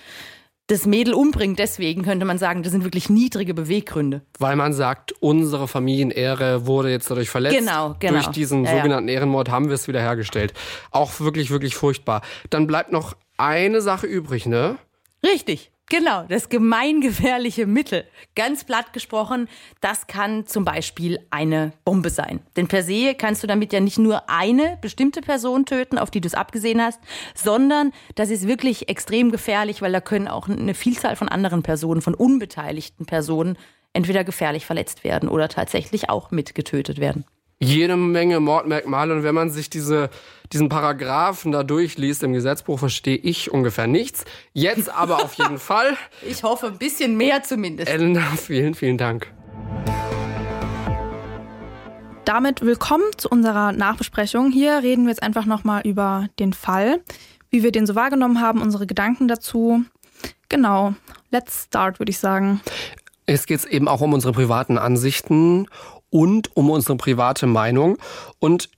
S8: das Mädel umbringt. Deswegen könnte man sagen, das sind wirklich niedrige Beweggründe.
S1: Weil man sagt, unsere Familienehre wurde jetzt dadurch verletzt.
S8: Genau, genau.
S1: Durch diesen ja, sogenannten ja. Ehrenmord haben wir es wiederhergestellt. Auch wirklich, wirklich furchtbar. Dann bleibt noch eine Sache übrig, ne?
S8: Richtig. Genau, das gemeingefährliche Mittel. Ganz platt gesprochen, das kann zum Beispiel eine Bombe sein. Denn per se kannst du damit ja nicht nur eine bestimmte Person töten, auf die du es abgesehen hast, sondern das ist wirklich extrem gefährlich, weil da können auch eine Vielzahl von anderen Personen, von unbeteiligten Personen entweder gefährlich verletzt werden oder tatsächlich auch mitgetötet werden
S1: jede Menge Mordmerkmale. Und wenn man sich diese, diesen Paragraphen da durchliest im Gesetzbuch, verstehe ich ungefähr nichts. Jetzt aber auf jeden Fall.
S8: Ich hoffe, ein bisschen mehr zumindest.
S1: Elena, vielen, vielen Dank.
S2: Damit willkommen zu unserer Nachbesprechung. Hier reden wir jetzt einfach nochmal über den Fall, wie wir den so wahrgenommen haben, unsere Gedanken dazu. Genau, let's start, würde ich sagen.
S1: Es geht eben auch um unsere privaten Ansichten und um unsere private Meinung. Und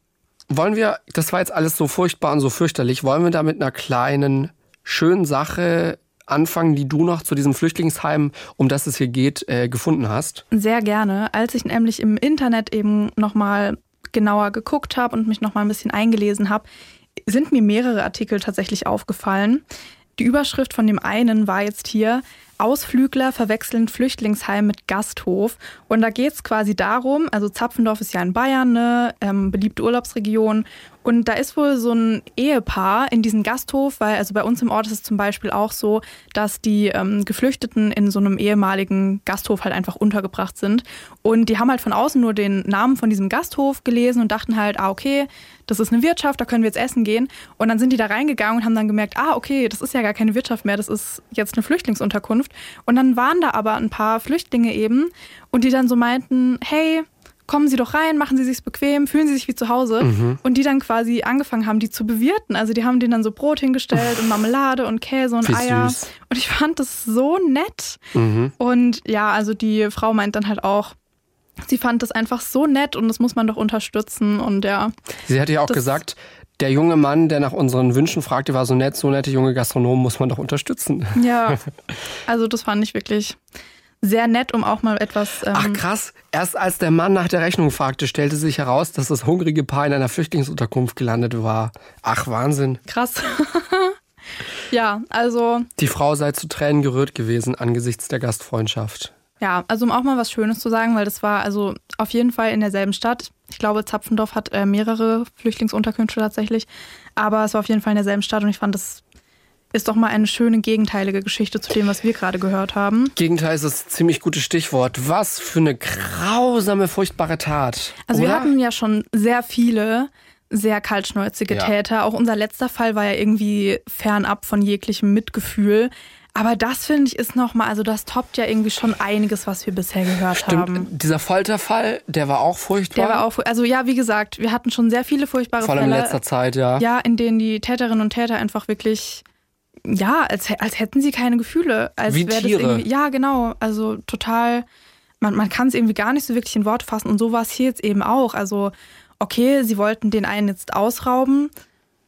S1: wollen wir, das war jetzt alles so furchtbar und so fürchterlich, wollen wir da mit einer kleinen, schönen Sache anfangen, die du noch zu diesem Flüchtlingsheim, um das es hier geht, äh, gefunden hast?
S2: Sehr gerne. Als ich nämlich im Internet eben nochmal genauer geguckt habe und mich nochmal ein bisschen eingelesen habe, sind mir mehrere Artikel tatsächlich aufgefallen. Die Überschrift von dem einen war jetzt hier, Ausflügler verwechseln Flüchtlingsheim mit Gasthof. Und da geht es quasi darum, also Zapfendorf ist ja in Bayern eine ähm, beliebte Urlaubsregion. Und da ist wohl so ein Ehepaar in diesem Gasthof, weil also bei uns im Ort ist es zum Beispiel auch so, dass die ähm, Geflüchteten in so einem ehemaligen Gasthof halt einfach untergebracht sind. Und die haben halt von außen nur den Namen von diesem Gasthof gelesen und dachten halt, ah, okay, das ist eine Wirtschaft, da können wir jetzt essen gehen. Und dann sind die da reingegangen und haben dann gemerkt, ah, okay, das ist ja gar keine Wirtschaft mehr, das ist jetzt eine Flüchtlingsunterkunft. Und dann waren da aber ein paar Flüchtlinge eben und die dann so meinten, hey, kommen Sie doch rein, machen Sie sich bequem, fühlen Sie sich wie zu Hause. Mhm. Und die dann quasi angefangen haben, die zu bewirten. Also die haben denen dann so Brot hingestellt und Marmelade und Käse und wie Eier. Süß. Und ich fand das so nett. Mhm. Und ja, also die Frau meint dann halt auch, sie fand das einfach so nett und das muss man doch unterstützen. Und ja.
S1: Sie hat ja auch gesagt, der junge Mann, der nach unseren Wünschen fragte, war so nett, so nette junge Gastronomen muss man doch unterstützen.
S2: Ja, also das fand ich wirklich sehr nett, um auch mal etwas.
S1: Ähm Ach krass, erst als der Mann nach der Rechnung fragte, stellte sich heraus, dass das hungrige Paar in einer Flüchtlingsunterkunft gelandet war. Ach Wahnsinn.
S2: Krass. ja, also.
S1: Die Frau sei zu Tränen gerührt gewesen angesichts der Gastfreundschaft.
S2: Ja, also um auch mal was Schönes zu sagen, weil das war also auf jeden Fall in derselben Stadt. Ich glaube, Zapfendorf hat äh, mehrere Flüchtlingsunterkünfte tatsächlich, aber es war auf jeden Fall in derselben Stadt und ich fand das ist doch mal eine schöne gegenteilige Geschichte zu dem, was wir gerade gehört haben.
S1: Gegenteil ist das ziemlich gutes Stichwort. Was für eine grausame, furchtbare Tat.
S2: Also oder? wir hatten ja schon sehr viele sehr kaltschnäuzige ja. Täter. Auch unser letzter Fall war ja irgendwie fernab von jeglichem Mitgefühl. Aber das finde ich ist nochmal, also das toppt ja irgendwie schon einiges, was wir bisher gehört Stimmt. haben.
S1: Dieser Folterfall, der war auch furchtbar.
S2: Der war auch, also ja, wie gesagt, wir hatten schon sehr viele furchtbare
S1: Vor allem
S2: Fälle.
S1: in letzter Zeit, ja.
S2: Ja, in denen die Täterinnen und Täter einfach wirklich, ja, als, als hätten sie keine Gefühle. Als
S1: wie Tiere.
S2: ja, genau. Also total, man, man kann es irgendwie gar nicht so wirklich in Worte fassen. Und so war es hier jetzt eben auch. Also, okay, sie wollten den einen jetzt ausrauben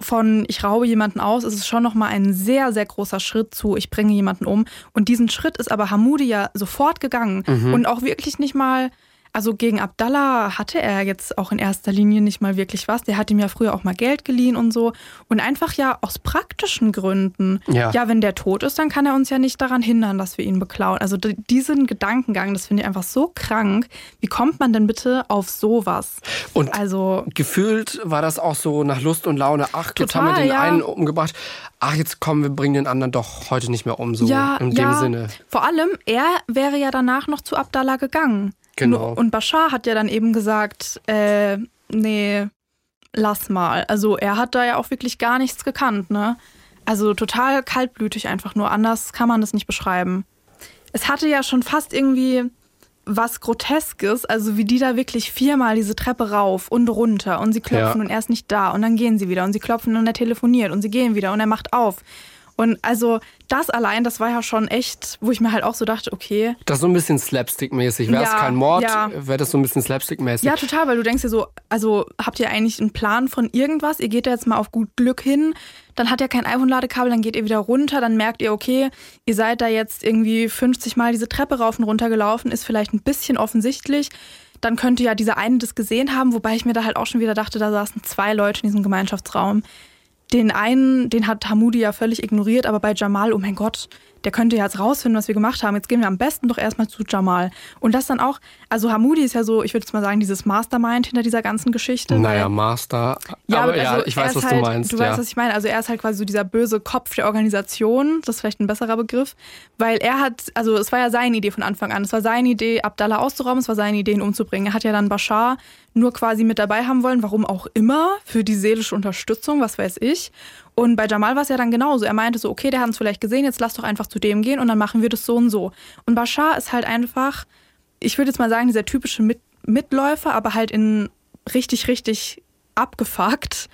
S2: von ich raube jemanden aus, ist es schon nochmal ein sehr, sehr großer Schritt zu, ich bringe jemanden um. Und diesen Schritt ist aber Hamoudi ja sofort gegangen mhm. und auch wirklich nicht mal also gegen Abdallah hatte er jetzt auch in erster Linie nicht mal wirklich was. Der hat ihm ja früher auch mal Geld geliehen und so. Und einfach ja aus praktischen Gründen. Ja, ja wenn der tot ist, dann kann er uns ja nicht daran hindern, dass wir ihn beklauen. Also diesen Gedankengang, das finde ich einfach so krank. Wie kommt man denn bitte auf sowas?
S1: Und also gefühlt war das auch so nach Lust und Laune. Ach, jetzt haben wir den ja. einen umgebracht. Ach, jetzt kommen wir bringen den anderen doch heute nicht mehr um. So ja, in dem ja. Sinne.
S2: Vor allem, er wäre ja danach noch zu Abdallah gegangen.
S1: Genau.
S2: Und Bashar hat ja dann eben gesagt, äh, nee, lass mal. Also er hat da ja auch wirklich gar nichts gekannt, ne? Also total kaltblütig einfach nur. Anders kann man das nicht beschreiben. Es hatte ja schon fast irgendwie was Groteskes, also wie die da wirklich viermal diese Treppe rauf und runter und sie klopfen ja. und er ist nicht da und dann gehen sie wieder und sie klopfen und er telefoniert und sie gehen wieder und er macht auf. Und also das allein, das war ja schon echt, wo ich mir halt auch so dachte, okay.
S1: Das ist so ein bisschen Slapstick-mäßig. Wäre es ja, kein Mord, ja. wäre das so ein bisschen Slapstick-mäßig.
S2: Ja, total, weil du denkst dir so, also habt ihr eigentlich einen Plan von irgendwas? Ihr geht da jetzt mal auf gut Glück hin, dann hat er kein iPhone-Ladekabel, dann geht ihr wieder runter, dann merkt ihr, okay, ihr seid da jetzt irgendwie 50 Mal diese Treppe rauf und runter gelaufen, ist vielleicht ein bisschen offensichtlich dann könnte ja dieser eine das gesehen haben, wobei ich mir da halt auch schon wieder dachte, da saßen zwei Leute in diesem Gemeinschaftsraum. Den einen, den hat Hamudi ja völlig ignoriert, aber bei Jamal, oh mein Gott, der könnte jetzt rausfinden, was wir gemacht haben. Jetzt gehen wir am besten doch erstmal zu Jamal. Und das dann auch, also Hamudi ist ja so, ich würde jetzt mal sagen, dieses Mastermind hinter dieser ganzen Geschichte.
S1: Naja, Master.
S2: Ja,
S1: aber
S2: also
S1: ja, ich weiß, was
S2: halt,
S1: du meinst.
S2: Du
S1: ja.
S2: weißt, was ich meine. Also er ist halt quasi so dieser böse Kopf der Organisation. Das ist vielleicht ein besserer Begriff. Weil er hat, also es war ja seine Idee von Anfang an. Es war seine Idee, Abdallah auszurauben. Es war seine Idee, ihn umzubringen. Er hat ja dann Bashar nur quasi mit dabei haben wollen. Warum auch immer. Für die seelische Unterstützung, was weiß ich. Und bei Jamal war es ja dann genauso. Er meinte so, okay, der hat uns vielleicht gesehen, jetzt lass doch einfach zu dem gehen und dann machen wir das so und so. Und Bashar ist halt einfach, ich würde jetzt mal sagen, dieser typische mit Mitläufer, aber halt in richtig, richtig abgefuckt,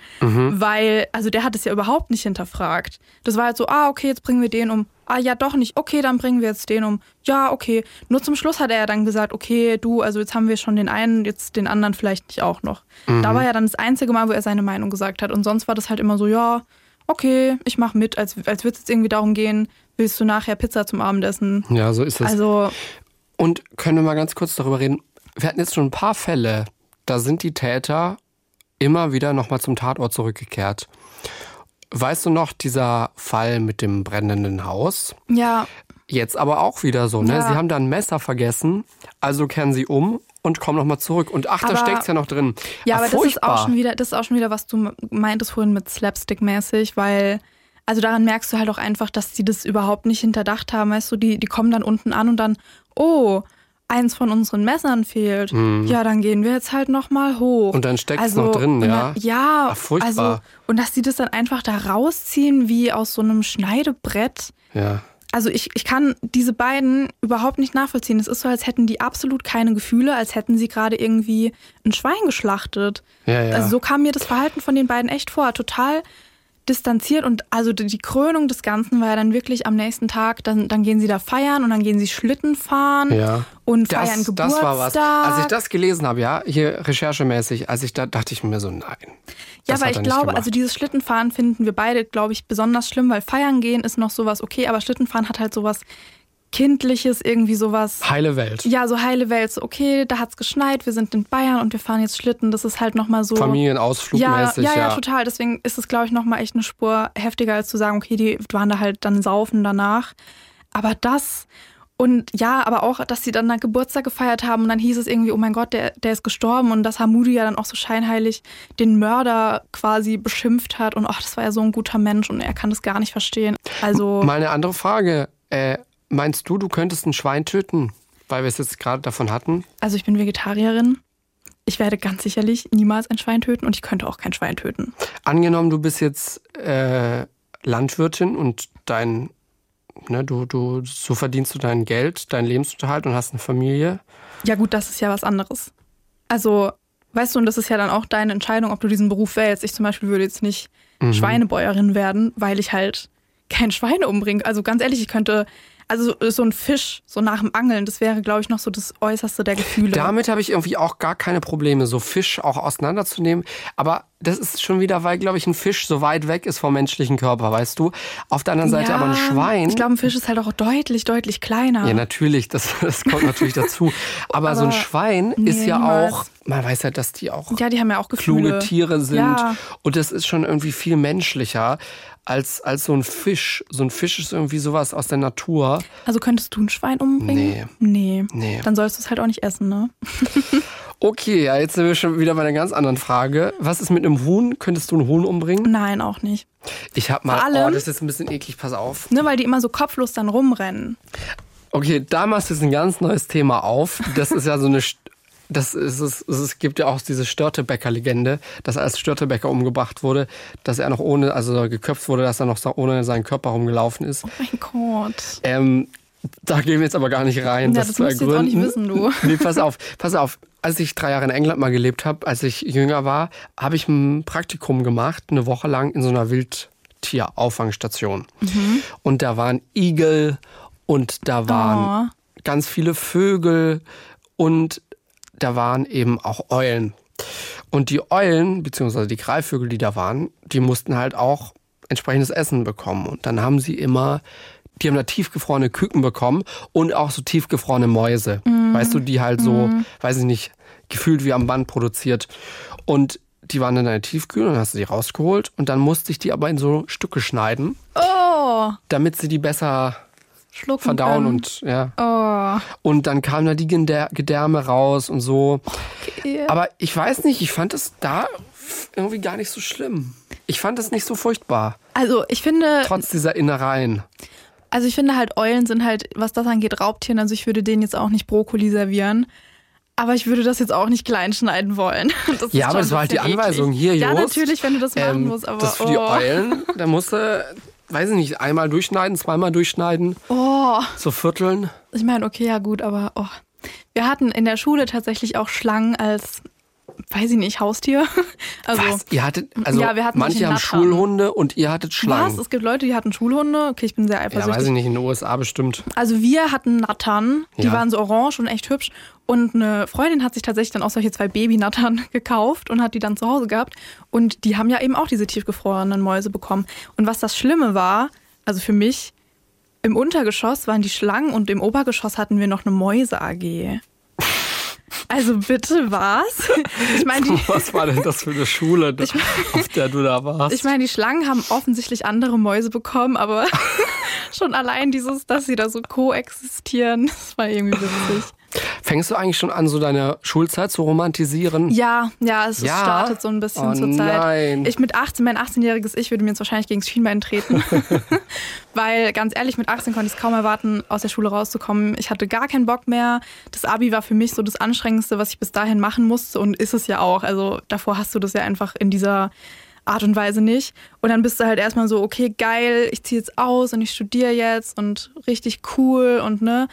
S2: weil, also der hat es ja überhaupt nicht hinterfragt. Das war halt so, ah, okay, jetzt bringen wir den um. Ah, ja, doch nicht. Okay, dann bringen wir jetzt den um. Ja, okay. Nur zum Schluss hat er ja dann gesagt, okay, du, also jetzt haben wir schon den einen, jetzt den anderen vielleicht nicht auch noch. Da war ja dann das einzige Mal, wo er seine Meinung gesagt hat. Und sonst war das halt immer so, ja, okay, ich mach mit, als, als würde es jetzt irgendwie darum gehen, willst du nachher Pizza zum Abendessen?
S1: ja, so ist es.
S2: Also,
S1: Und können wir mal ganz kurz darüber reden? Wir hatten jetzt schon ein paar Fälle, da sind die Täter immer wieder nochmal zum Tatort zurückgekehrt. Weißt du noch, dieser Fall mit dem brennenden Haus?
S2: ja,
S1: Jetzt aber auch wieder so, ne?
S2: Ja.
S1: Sie haben da ein Messer vergessen, also kehren sie um und kommen nochmal zurück. Und ach, da steckt's ja noch drin.
S2: Ja, aber das ist auch schon wieder, das ist auch schon wieder, was du meintest vorhin mit Slapstick-mäßig, weil, also daran merkst du halt auch einfach, dass die das überhaupt nicht hinterdacht haben. Weißt du, die, die kommen dann unten an und dann, oh, eins von unseren Messern fehlt. Ja, dann gehen wir jetzt halt nochmal hoch.
S1: Mhm. Und dann steckt's noch drin, ja?
S2: Dann, ja,
S1: Ach, furchtbar.
S2: also, und dass die das dann einfach da rausziehen wie aus so einem Schneidebrett.
S1: Ja.
S2: Also ich, ich kann diese beiden überhaupt nicht nachvollziehen. Es ist so, als hätten die absolut keine Gefühle, als hätten sie gerade irgendwie ein Schwein geschlachtet.
S1: Ja, ja.
S2: Also so kam mir das Verhalten von den beiden echt vor. Total distanziert und also die Krönung des Ganzen war ja dann wirklich am nächsten Tag, dann, dann gehen sie da feiern und dann gehen sie Schlitten fahren
S1: Ja.
S2: und
S1: Das,
S2: feiern Geburtstag.
S1: das war was. Als ich das gelesen habe, ja, hier recherchemäßig, als ich da dachte ich mir so, nein.
S2: ja, aber ich glaube,
S1: gemacht.
S2: also dieses Schlittenfahren finden wir beide, glaube ich, besonders schlimm, weil feiern gehen ist noch sowas okay, aber Schlittenfahren hat halt sowas Kindliches, irgendwie sowas.
S1: Heile Welt.
S2: Ja, so heile Welt, so okay, da hat's geschneit, wir sind in Bayern und wir fahren jetzt Schlitten. Das ist halt nochmal so.
S1: Familienausflug
S2: ja,
S1: mäßig,
S2: ja,
S1: ja.
S2: ja, total. Deswegen ist es, glaube ich, nochmal echt eine Spur heftiger, als zu sagen, okay, die waren da halt dann saufen danach. Aber das und ja, aber auch, dass sie dann da Geburtstag gefeiert haben und dann hieß es irgendwie, oh mein Gott, der, der ist gestorben und dass Hamudi ja dann auch so scheinheilig den Mörder quasi beschimpft hat und ach, das war ja so ein guter Mensch und er kann das gar nicht verstehen. Also,
S1: Mal eine andere Frage. Äh, meinst du, du könntest ein Schwein töten? Weil wir es jetzt gerade davon hatten.
S2: also ich bin Vegetarierin. Ich werde ganz sicherlich niemals ein Schwein töten und ich könnte auch kein Schwein töten.
S1: Angenommen, du bist jetzt äh, Landwirtin und dein, ne, du, du, so verdienst du dein Geld, deinen Lebensunterhalt und hast eine Familie.
S2: Ja gut, das ist ja was anderes. Also, weißt du, und das ist ja dann auch deine Entscheidung, ob du diesen Beruf wählst. Ich zum Beispiel würde jetzt nicht Schweinebäuerin werden, weil ich halt kein Schweine umbringe. Also ganz ehrlich, ich könnte, also so ein Fisch, so nach dem Angeln, das wäre, glaube ich, noch so das Äußerste der Gefühle.
S1: Damit habe ich irgendwie auch gar keine Probleme, so Fisch auch auseinanderzunehmen. Aber das ist schon wieder, weil, glaube ich, ein Fisch so weit weg ist vom menschlichen Körper, weißt du? Auf der anderen Seite
S2: Ja,
S1: aber ein Schwein.
S2: Ich glaube, ein Fisch ist halt auch deutlich, deutlich kleiner.
S1: Ja, natürlich, das, das kommt natürlich dazu. Aber, so ein
S2: Aber
S1: Schwein
S2: nee,
S1: ist ja
S2: niemals.
S1: auch, man weiß ja, dass die auch
S2: Ja, die haben ja auch Gefühle.
S1: kluge Tiere sind.
S2: Ja.
S1: Und das ist schon irgendwie viel menschlicher als, als so ein Fisch. So ein Fisch ist irgendwie sowas aus der Natur.
S2: Also könntest du ein Schwein umbringen?
S1: Nee.
S2: Nee.
S1: Nee.
S2: Dann sollst du es halt auch nicht essen, ne?
S1: Okay, ja, jetzt sind wir schon wieder bei einer ganz anderen Frage. Was ist mit einem Huhn? Könntest du ein Huhn umbringen?
S2: Nein, auch nicht.
S1: Ich habe mal,
S2: Vor allem-
S1: oh, das ist jetzt ein bisschen eklig, pass auf.
S2: Ne, weil die immer so kopflos dann rumrennen.
S1: Okay, da machst du jetzt ein ganz neues Thema auf. Das ist ja so eine, das ist es, es gibt ja auch diese Störtebecker-Legende, dass als Störtebecker umgebracht wurde, dass er noch ohne, also geköpft wurde, dass er noch ohne seinen Körper rumgelaufen ist.
S2: Oh mein Gott.
S1: Ähm, da gehen wir jetzt aber gar nicht rein.
S2: Ja,
S1: das
S2: das musst du jetzt auch nicht wissen, du.
S1: Nee, pass auf, pass auf. Als ich drei Jahre in England mal gelebt habe, als ich jünger war, habe ich ein Praktikum gemacht, eine Woche lang in so einer Wildtierauffangstation.
S2: Mhm.
S1: Und da waren Igel und da waren
S2: Oh.
S1: ganz viele Vögel und da waren eben auch Eulen. Und die Eulen, beziehungsweise die Greifvögel, die da waren, die mussten halt auch entsprechendes Essen bekommen. Und dann haben sie immer, die haben da tiefgefrorene Küken bekommen und auch so tiefgefrorene Mäuse. Weißt du, die halt so, weiß ich nicht, gefühlt wie am Band produziert. Und die waren dann in der Tiefkühl und dann hast du die rausgeholt und dann musste ich die aber in so Stücke schneiden,
S2: Oh.
S1: damit sie die besser
S2: schlucken
S1: verdauen
S2: können.
S1: und ja.
S2: Oh,
S1: Und dann kam da die Gedärme raus und so.
S2: okay.
S1: Aber ich weiß nicht, ich fand es da irgendwie gar nicht so schlimm. Ich fand es nicht so furchtbar,
S2: Also ich finde,
S1: trotz dieser Innereien.
S2: also ich finde halt Eulen sind halt, was das angeht, Raubtieren. Also ich würde denen jetzt auch nicht Brokkoli servieren. Aber ich würde das jetzt auch nicht klein schneiden wollen. Das ist
S1: Ja, aber das war halt die
S2: bisschen
S1: Anweisung.
S2: eklig.
S1: Hier,
S2: Ja,
S1: Jost,
S2: natürlich, wenn du das machen
S1: Ähm,
S2: musst. Aber
S1: das für die
S2: oh.
S1: Eulen, da musst du, weiß ich nicht, einmal durchschneiden, zweimal durchschneiden,
S2: Oh,
S1: so vierteln.
S2: ich meine, okay, ja gut, aber oh. Wir hatten in der Schule tatsächlich auch Schlangen als, weiß ich nicht, Haustier. Also,
S1: Was? Ihr hattet, also
S2: Ja, wir hatten
S1: manche haben. Schulhunde und ihr hattet Schlangen.
S2: Was? Es gibt Leute, die hatten Schulhunde. Okay, ich bin sehr
S1: ja,
S2: eifersüchtig.
S1: weiß ich nicht, in den USA bestimmt.
S2: Also wir hatten Nattern, die
S1: Ja.
S2: waren so orange und echt hübsch. Und eine Freundin hat sich tatsächlich dann auch solche zwei Babynattern gekauft und hat die dann zu Hause gehabt. Und die haben ja eben auch diese tiefgefrorenen Mäuse bekommen. Und was das Schlimme war, also für mich, im Untergeschoss waren die Schlangen und im Obergeschoss hatten wir noch eine Mäuse-AG. Also bitte was? Ich meine, die,
S1: Was war denn das für eine Schule, auf der du da warst?
S2: ich meine, die Schlangen haben offensichtlich andere Mäuse bekommen, aber schon allein dieses, dass sie da so koexistieren, das war irgendwie witzig.
S1: Fängst du eigentlich schon an, so deine Schulzeit zu romantisieren?
S2: Ja, ja, es
S1: Ja?
S2: startet so ein bisschen
S1: Oh
S2: zur Zeit.
S1: nein.
S2: Ich mit 18, mein 18-jähriges Ich würde mir jetzt wahrscheinlich gegen das Schienbein treten. Weil ganz ehrlich, mit 18 konnte ich es kaum erwarten, aus der Schule rauszukommen. Ich hatte gar keinen Bock mehr. Das Abi war für mich so das Anstrengendste, was ich bis dahin machen musste und ist es ja auch. Also davor hast du das ja einfach in dieser Art und Weise nicht. Und dann bist du halt erstmal so, okay, geil, ich ziehe jetzt aus und ich studiere jetzt und richtig cool und ne.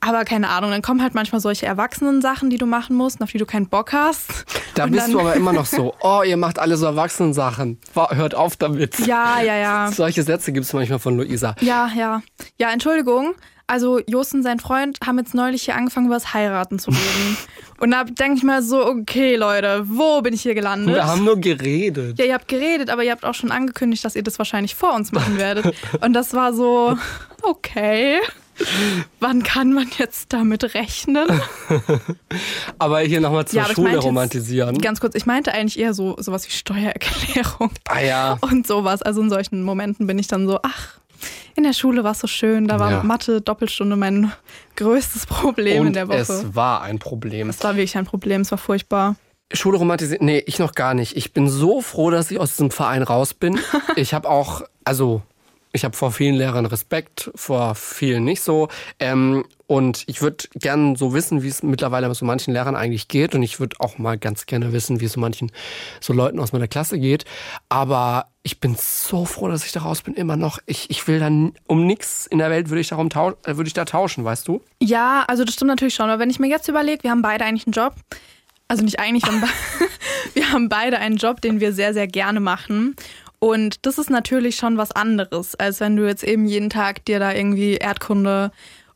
S2: Aber keine Ahnung, dann kommen halt manchmal solche Erwachsenen-Sachen, die du machen musst, auf die du keinen Bock hast.
S1: Da
S2: Und
S1: bist du aber immer noch so, oh, ihr macht alle so Erwachsenen-Sachen. Wa- Hört auf damit.
S2: Ja, ja, ja.
S1: Solche Sätze gibt es manchmal von Luisa.
S2: Ja, ja. Ja, Entschuldigung. Also Jost und sein Freund haben jetzt neulich hier angefangen, über das Heiraten zu reden. Und da denke ich mal so, okay, Leute, wo bin ich hier gelandet?
S1: Wir haben nur geredet.
S2: ja, ihr habt geredet, aber ihr habt auch schon angekündigt, dass ihr das wahrscheinlich vor uns machen werdet. Und das war so, okay. Wann kann man jetzt damit rechnen?
S1: Aber hier nochmal zur
S2: Ja,
S1: Schule
S2: jetzt
S1: romantisieren.
S2: Ganz kurz, ich meinte eigentlich eher so sowas wie Steuererklärung
S1: Ah ja.
S2: und sowas. Also in solchen Momenten bin ich dann so, ach, in der Schule war es so schön, da war
S1: Ja.
S2: Mathe Doppelstunde mein größtes Problem in
S1: Und
S2: der Woche.
S1: es war ein Problem.
S2: Es war wirklich ein Problem, es war furchtbar.
S1: Schule romantisieren? Nee, ich noch gar nicht. Ich bin so froh, dass ich aus diesem Verein raus bin. Ich habe auch, also ich habe vor vielen Lehrern Respekt, vor vielen nicht so. Ähm, und ich würde gern so wissen, wie es mittlerweile mit so manchen Lehrern eigentlich geht. Und ich würde auch mal ganz gerne wissen, wie es so manchen so Leuten aus meiner Klasse geht. Aber ich bin so froh, dass ich da raus bin, immer noch. Ich, ich will dann um nichts in der Welt würde ich darum äh, ich da tauschen, weißt du?
S2: Ja, also das stimmt natürlich schon. Aber wenn ich mir jetzt überlege, wir haben beide eigentlich einen Job. Also nicht eigentlich, wir haben beide einen Job, den wir sehr, sehr gerne machen. Und das ist natürlich schon was anderes, als wenn du jetzt eben jeden Tag dir da irgendwie Erdkunde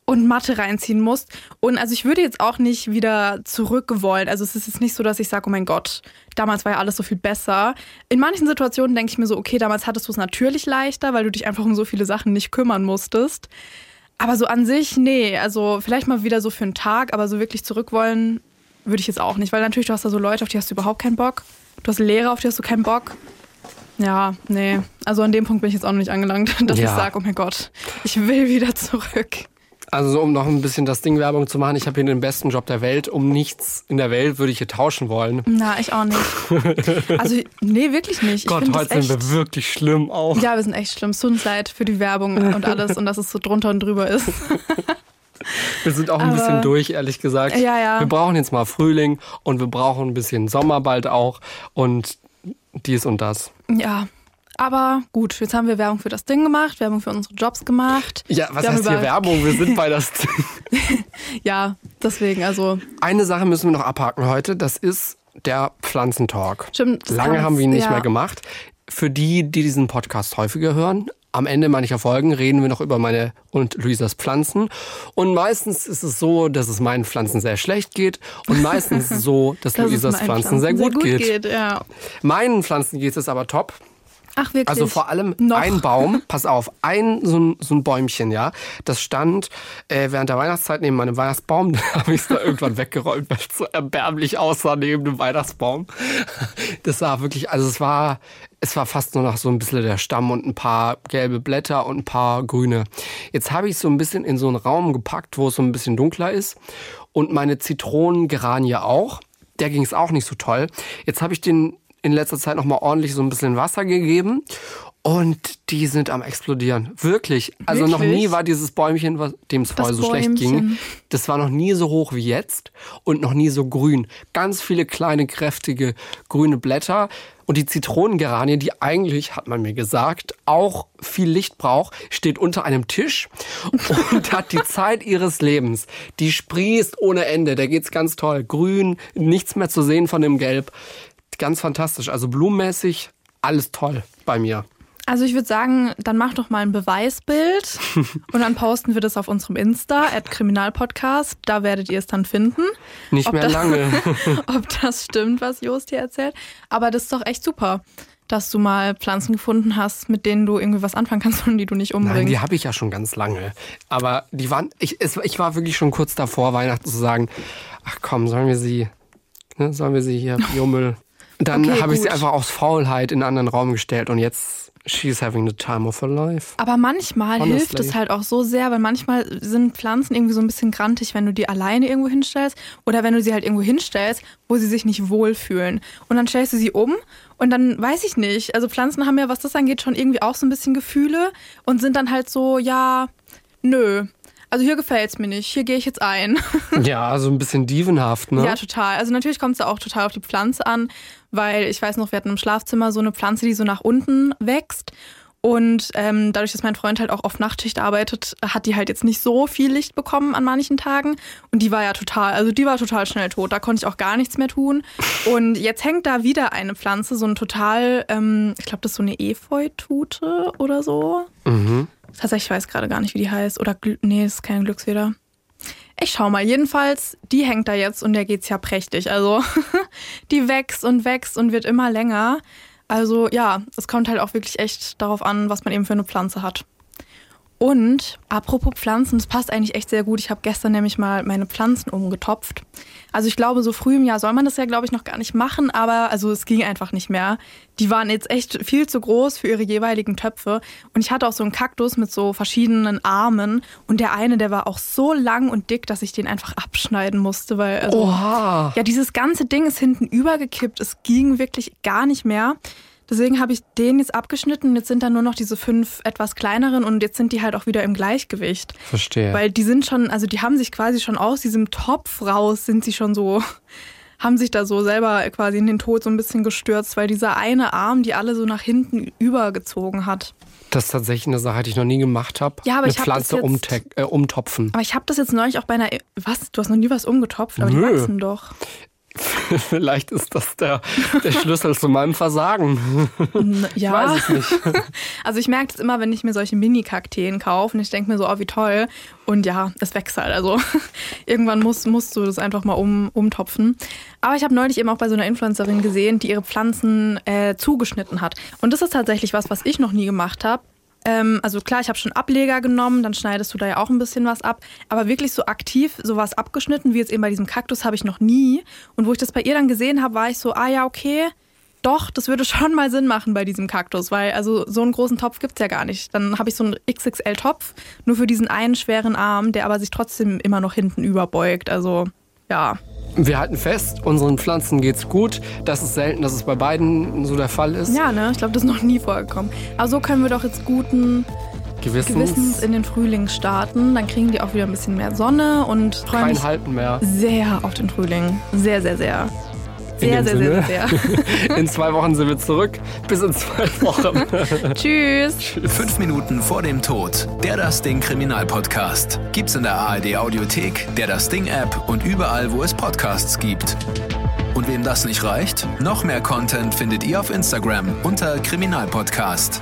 S2: und Mathe reinziehen musst. Und also ich würde jetzt auch nicht wieder zurück wollen. Also es ist jetzt nicht so, dass ich sage, oh mein Gott, damals war ja alles so viel besser. In manchen Situationen denke ich mir so, okay, damals hattest du es natürlich leichter, weil du dich einfach um so viele Sachen nicht kümmern musstest. Aber so an sich, nee. Also vielleicht mal wieder so für einen Tag, aber so wirklich zurück wollen würde ich jetzt auch nicht. Weil natürlich, du hast da so Leute, auf die hast du überhaupt keinen Bock. Du hast Lehrer, auf die hast du keinen Bock. Ja, nee. Also an dem Punkt bin ich jetzt auch noch nicht angelangt, dass
S1: Ja.
S2: ich sage, oh mein Gott, ich will wieder zurück.
S1: Also so, um noch ein bisschen das Ding Werbung zu machen, ich habe hier den besten Job der Welt. Um nichts in der Welt würde ich hier tauschen wollen.
S2: Na, ich auch nicht. Also, nee, wirklich nicht. Ich
S1: Gott, heute sind wir wirklich schlimm auch.
S2: Ja, wir sind echt schlimm. Es tut uns leid für die Werbung und alles und dass es so drunter und drüber ist.
S1: Wir sind auch ein
S2: Aber-
S1: bisschen durch, ehrlich gesagt.
S2: Ja, ja.
S1: Wir brauchen jetzt mal Frühling und wir brauchen ein bisschen Sommer bald auch und dies und das.
S2: Ja. Aber gut, jetzt haben wir Werbung für das Ding gemacht, Werbung für unsere Jobs gemacht.
S1: Ja, was
S2: Wir
S1: heißt hier Werbung? Wir sind bei das Ding.
S2: Ja, deswegen, also
S1: Eine Sache müssen wir noch abhaken heute, das ist der Pflanzentalk.
S2: Stimmt,
S1: Lange haben wir ihn nicht
S2: ja.
S1: mehr gemacht. Für die, die diesen Podcast häufiger hören, am Ende mancher Folgen reden wir noch über meine und Luisas Pflanzen. Und meistens ist es so, dass es meinen Pflanzen sehr schlecht geht. Und meistens ist es so, dass,
S2: dass
S1: Luisas
S2: meinen
S1: Pflanzen, sehr gut, geht.
S2: ja.
S1: Meinen Pflanzen geht es aber top.
S2: Ach, wirklich?
S1: Also vor allem
S2: Noch?
S1: ein Baum, pass auf, ein so ein, so ein Bäumchen, ja. Das stand äh, während der Weihnachtszeit neben meinem Weihnachtsbaum. Da habe ich es da irgendwann weggeräumt, weil es so erbärmlich aussah neben dem Weihnachtsbaum. Das war wirklich, also es war, es war fast nur noch so ein bisschen der Stamm und ein paar gelbe Blätter und ein paar grüne. Jetzt habe ich es so ein bisschen in so einen Raum gepackt, wo es so ein bisschen dunkler ist. Und meine Zitronengeranie auch. Der ging es auch nicht so toll. Jetzt habe ich den in letzter Zeit noch mal ordentlich so ein bisschen Wasser gegeben und die sind am explodieren. Wirklich. Also noch
S2: Wirklich?
S1: nie war dieses Bäumchen, dem es vorher so schlecht ging,
S2: Bäumchen.
S1: das war noch nie so hoch wie jetzt und noch nie so grün. Ganz viele kleine, kräftige grüne Blätter. Und die Zitronengeranie, die eigentlich, hat man mir gesagt, auch viel Licht braucht, steht unter einem Tisch und hat die Zeit ihres Lebens. Die sprießt ohne Ende. Da geht's ganz toll. Grün, nichts mehr zu sehen von dem Gelb. Ganz fantastisch. Also blumenmäßig, alles toll bei mir.
S2: Also ich würde sagen, dann mach doch mal ein Beweisbild und dann posten wir das auf unserem Insta, at Kriminalpodcast. Da werdet ihr es dann finden.
S1: Nicht mehr
S2: das-
S1: lange.
S2: ob das stimmt, was Jost hier erzählt. Aber das ist doch echt super, dass du mal Pflanzen gefunden hast, mit denen du irgendwie was anfangen kannst und die du nicht umbringst.
S1: Nein, die habe ich ja schon ganz lange. Aber die waren, ich, es, ich war wirklich schon kurz davor, Weihnachten zu sagen, ach komm, sollen wir sie, ne, sollen wir sie hier, Biomüll. Dann
S2: Okay,
S1: habe ich sie einfach aus Faulheit in einen anderen Raum gestellt und jetzt, she's having the time of her life.
S2: Aber manchmal
S1: Honestly.
S2: hilft es halt auch so sehr, weil manchmal sind Pflanzen irgendwie so ein bisschen grantig, wenn du die alleine irgendwo hinstellst oder wenn du sie halt irgendwo hinstellst, wo sie sich nicht wohlfühlen. Und dann stellst du sie um und dann weiß ich nicht. Also Pflanzen haben ja, was das angeht, schon irgendwie auch so ein bisschen Gefühle und sind dann halt so, ja, nö. Also hier gefällt's mir nicht, hier gehe ich jetzt ein.
S1: Ja, also ein bisschen dievenhaft, ne?
S2: Ja, total. Also natürlich kommt es da auch total auf die Pflanze an, weil ich weiß noch, wir hatten im Schlafzimmer so eine Pflanze, die so nach unten wächst. Und ähm, dadurch, dass mein Freund halt auch auf Nachtschicht arbeitet, hat die halt jetzt nicht so viel Licht bekommen an manchen Tagen. Und die war ja total, also die war total schnell tot. Da konnte ich auch gar nichts mehr tun. Und jetzt hängt da wieder eine Pflanze, so ein total, ähm, ich glaube, das ist so eine Efeutute oder so.
S1: Mhm.
S2: Tatsächlich, ich weiß gerade gar nicht, wie die heißt. Oder, nee, ist keine Glücksfeder. Ich schau mal. Jedenfalls, die hängt da jetzt und der geht's ja prächtig. Also, die wächst und wächst und wird immer länger. Also, ja, es kommt halt auch wirklich echt darauf an, was man eben für eine Pflanze hat. Und apropos Pflanzen, das passt eigentlich echt sehr gut. Ich habe gestern nämlich mal meine Pflanzen umgetopft. Also ich glaube, so früh im Jahr soll man das ja, glaube ich, noch gar nicht machen, aber also es ging einfach nicht mehr. Die waren jetzt echt viel zu groß für ihre jeweiligen Töpfe. Und ich hatte auch so einen Kaktus mit so verschiedenen Armen. Und der eine, der war auch so lang und dick, dass ich den einfach abschneiden musste, weil also,
S1: Oha.
S2: ja, dieses ganze Ding ist hinten übergekippt. Es ging wirklich gar nicht mehr. Deswegen habe ich den jetzt abgeschnitten. Jetzt sind da nur noch diese fünf etwas kleineren und jetzt sind die halt auch wieder im Gleichgewicht.
S1: Verstehe.
S2: Weil die sind schon, also die haben sich quasi schon aus diesem Topf raus, sind sie schon so, haben sich da so selber quasi in den Tod so ein bisschen gestürzt, weil dieser eine Arm die alle so nach hinten übergezogen hat.
S1: das ist tatsächlich eine Sache, die ich noch nie gemacht habe.
S2: Ja, aber
S1: eine
S2: ich hab das
S1: Pflanze
S2: jetzt-
S1: umte- äh, umtopfen.
S2: Aber ich habe das jetzt neulich auch bei einer, was? Du hast noch nie was umgetopft, aber die
S1: Nö.
S2: wachsen doch.
S1: Vielleicht ist das der, der Schlüssel zu meinem Versagen.
S2: Ja.
S1: weiß es nicht.
S2: Also ich merke das immer, wenn ich mir solche Mini-Kakteen kaufe und ich denke mir so, oh, wie toll. Und ja, es wächst halt. Also irgendwann musst, musst du das einfach mal um, umtopfen. Aber ich habe neulich eben auch bei so einer Influencerin gesehen, die ihre Pflanzen äh, zugeschnitten hat. Und das ist tatsächlich was, was ich noch nie gemacht habe. Ähm, also klar, ich habe schon Ableger genommen, dann schneidest du da ja auch ein bisschen was ab. Aber wirklich so aktiv sowas abgeschnitten, wie jetzt eben bei diesem Kaktus, habe ich noch nie. Und wo ich das bei ihr dann gesehen habe, war ich so, ah ja, okay, doch, das würde schon mal Sinn machen bei diesem Kaktus, weil also so einen großen Topf gibt's ja gar nicht. Dann habe ich so einen XXL-Topf, nur für diesen einen schweren Arm, der aber sich trotzdem immer noch hinten überbeugt. Also ja.
S1: Wir halten fest, unseren Pflanzen geht's gut. Das ist selten, dass es bei beiden so der Fall ist.
S2: Ja, ne? Ich glaube, das ist noch nie vorgekommen. Aber so können wir doch jetzt guten
S1: Gewissens,
S2: Gewissens in den Frühling starten. Dann kriegen die auch wieder ein bisschen mehr Sonne und freue
S1: kein
S2: mich
S1: mehr.
S2: sehr auf den Frühling. Sehr, sehr, sehr.
S1: In
S2: Sehr, sehr,
S1: Sinne.
S2: sehr, sehr.
S1: In zwei Wochen sind wir zurück. Bis in zwei Wochen.
S2: Tschüss.
S3: Fünf Minuten vor dem Tod. Der Das Ding Kriminalpodcast. Gibt's in der ARD Audiothek, der Das Ding App und überall, wo es Podcasts gibt. Und wem das nicht reicht, noch mehr Content findet ihr auf Instagram unter Kriminalpodcast.